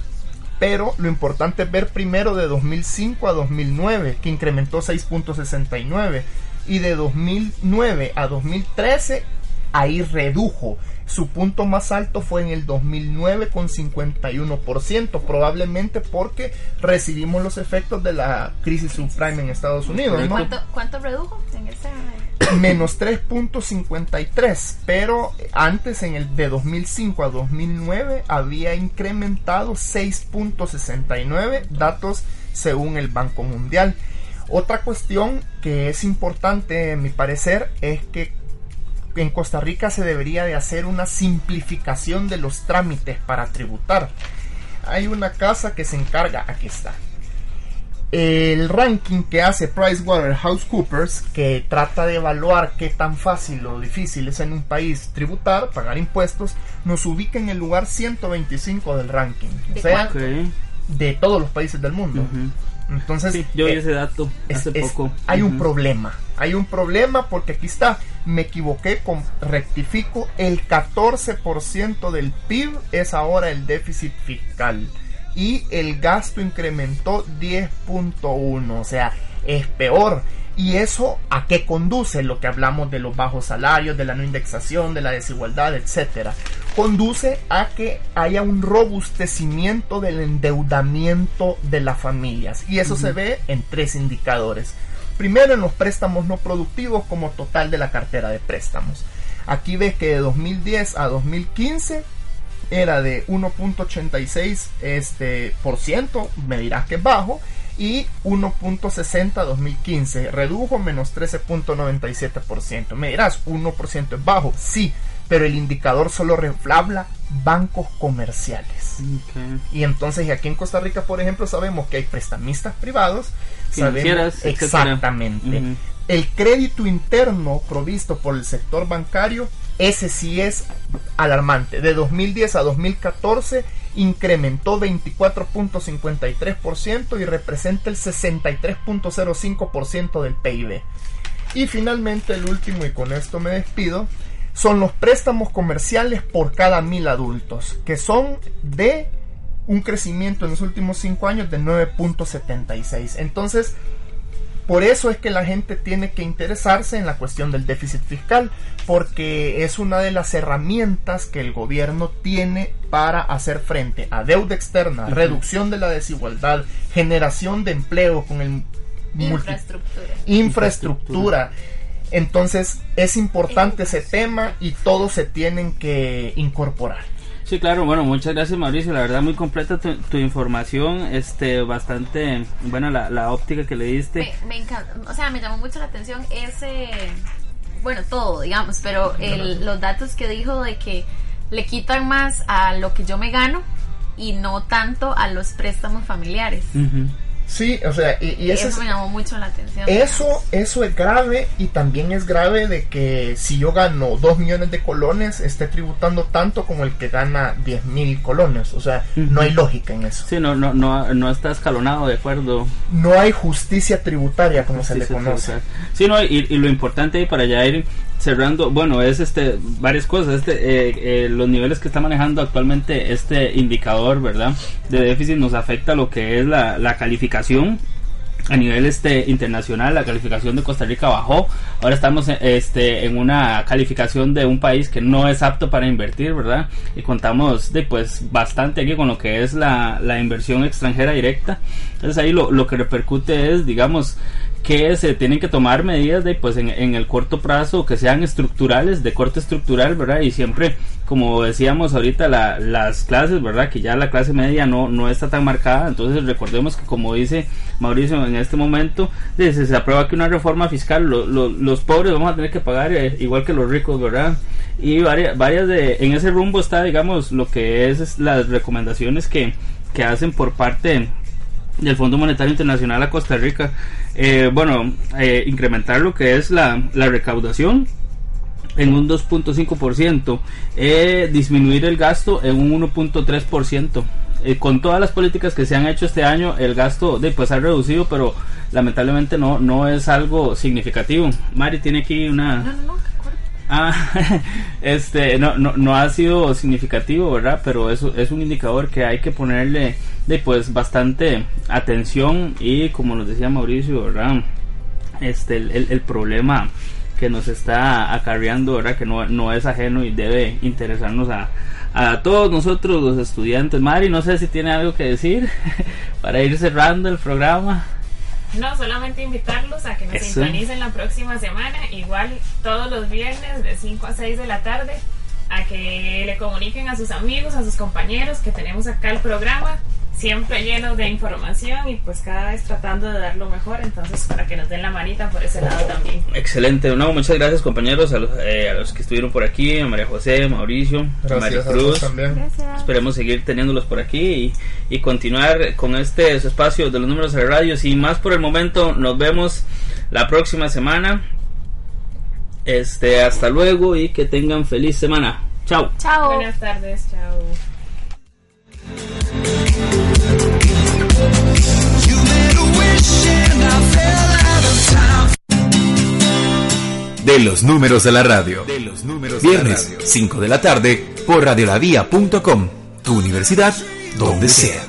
pero lo importante es ver primero de 2005 a 2009, que incrementó 6.69, y de 2009 a 2013, ahí redujo. Su punto más alto fue en el 2009 con 51%, probablemente porque recibimos los efectos de la crisis subprime en Estados Unidos, ¿no? ¿Cuánto, ¿Cuánto redujo en esa? menos 3.53, pero antes en el de 2005 a 2009 había incrementado 6.69 datos según el Banco Mundial. Otra cuestión que es importante, en mi parecer, es que en Costa Rica se debería de hacer una simplificación de los trámites para tributar. Hay una casa que se encarga, aquí está, el ranking que hace PricewaterhouseCoopers, que trata de evaluar qué tan fácil o difícil es en un país tributar, pagar impuestos, nos ubica en el lugar 125 del ranking. O ¿De sea, cuánto? De todos los países del mundo. Entonces, Sí, yo eh, ese dato hace es- poco. hay un problema. Hay un problema porque aquí está, me equivoqué, con, rectifico, el 14% del PIB es ahora el déficit fiscal y el gasto incrementó 10.1, o sea, es peor. ¿Y eso a qué conduce? Lo que hablamos de los bajos salarios, de la no indexación, de la desigualdad, etcétera. Conduce a que haya un robustecimiento del endeudamiento de las familias. Y eso se ve en tres indicadores. Primero en los préstamos no productivos como total de la cartera de préstamos. Aquí ves que de 2010 a 2015 era de 1.86 este, por ciento, me dirás que es bajo, y 1.60 2015, redujo menos 13.97%. Me dirás, 1% es bajo, sí, pero el indicador solo refleja bancos comerciales. Y entonces aquí en Costa Rica, por ejemplo, sabemos que hay prestamistas privados, sabemos exactamente. El crédito interno provisto por el sector bancario, ese sí es alarmante. De 2010 a 2014 incrementó 24.53% y representa el 63.05% del PIB. Y finalmente el último, y con esto me despido, son los préstamos comerciales por cada mil adultos, que son de un crecimiento en los últimos 5 años de 9.76. Entonces, por eso es que la gente tiene que interesarse en la cuestión del déficit fiscal, porque es una de las herramientas que el gobierno tiene para hacer frente a deuda externa, reducción de la desigualdad, generación de empleo con el Infraestructura. infraestructura. Entonces es importante ese tema y todos se tienen que incorporar. Sí, claro, bueno, muchas gracias Mauricio, la verdad muy completa tu, tu información, este, bastante buena la, la óptica que le diste. Me, me encanta, o sea, me llamó mucho la atención ese, bueno, todo, digamos, pero el- los datos que dijo de que le quitan más a lo que yo me gano y no tanto a los préstamos familiares. Ujú. Sí, o sea, y, y ese Eso es- me llamó mucho la atención. Eso, eso es grave y también es grave de que si yo gano 2 millones de colones, esté tributando tanto como el que gana 10 mil colones. O sea, no hay lógica en eso. Sí, no, no, no, no está escalonado de acuerdo. No hay justicia tributaria como se le conoce. sí, Sí, no, y, y lo importante para ya ir cerrando, bueno, es este varias cosas, este eh, eh, los niveles que está manejando actualmente este indicador, ¿verdad? De déficit nos afecta lo que es la, la calificación a nivel este internacional la calificación de Costa Rica bajó ahora estamos este en una calificación de un país que no es apto para invertir verdad y contamos de pues bastante aquí con lo que es la, la inversión extranjera directa entonces ahí lo, lo que repercute es digamos que se tienen que tomar medidas de pues en, en, el corto plazo que sean estructurales de corte estructural verdad y siempre como decíamos ahorita la, las clases verdad que ya la clase media no no está tan marcada. Entonces recordemos que como dice Mauricio en este momento se, se aprueba que una reforma fiscal los pobres vamos a tener que pagar eh, igual que los ricos verdad y varias, varias de en ese rumbo está digamos lo que es, las recomendaciones que que hacen por parte del Fondo Monetario Internacional a Costa Rica. Eh, bueno, eh, incrementar lo que es la, la recaudación en un 2.5%, eh, disminuir el gasto en un 1.3%. Eh, con todas las políticas que se han hecho este año, el gasto de pues ha reducido, pero lamentablemente no no es algo significativo. Mari tiene aquí una. No, no, Ah, este, no, no, no ha sido significativo, ¿verdad? Pero eso es un indicador que hay que ponerle de pues bastante atención y como nos decía Mauricio, ¿verdad? Este, el, el, problema que nos está acarreando, ¿verdad? Que no, no es ajeno y debe interesarnos a, a todos nosotros los estudiantes. Mari, no sé si tiene algo que decir para ir cerrando el programa. No, solamente invitarlos a que nos sintonicen la próxima semana, igual todos los viernes de 5 a 6 de la tarde, a que le comuniquen a sus amigos, a sus compañeros que tenemos acá el programa siempre lleno de información y pues cada vez tratando de dar lo mejor, entonces para que nos den la manita por ese lado también. Excelente, no, muchas gracias compañeros a los, eh, a los que estuvieron por aquí, a María José, Mauricio, a María Cruz. También. Esperemos seguir teniéndolos por aquí y, y, continuar con este espacio de los números de radio. Y más por el momento, nos vemos la próxima semana. Este, hasta luego y que tengan feliz semana. Chao. Chao. Buenas tardes, chao. De los números de la radio. De los números Viernes, 5 de la tarde, por radiolavia.com. Tu universidad, donde sea.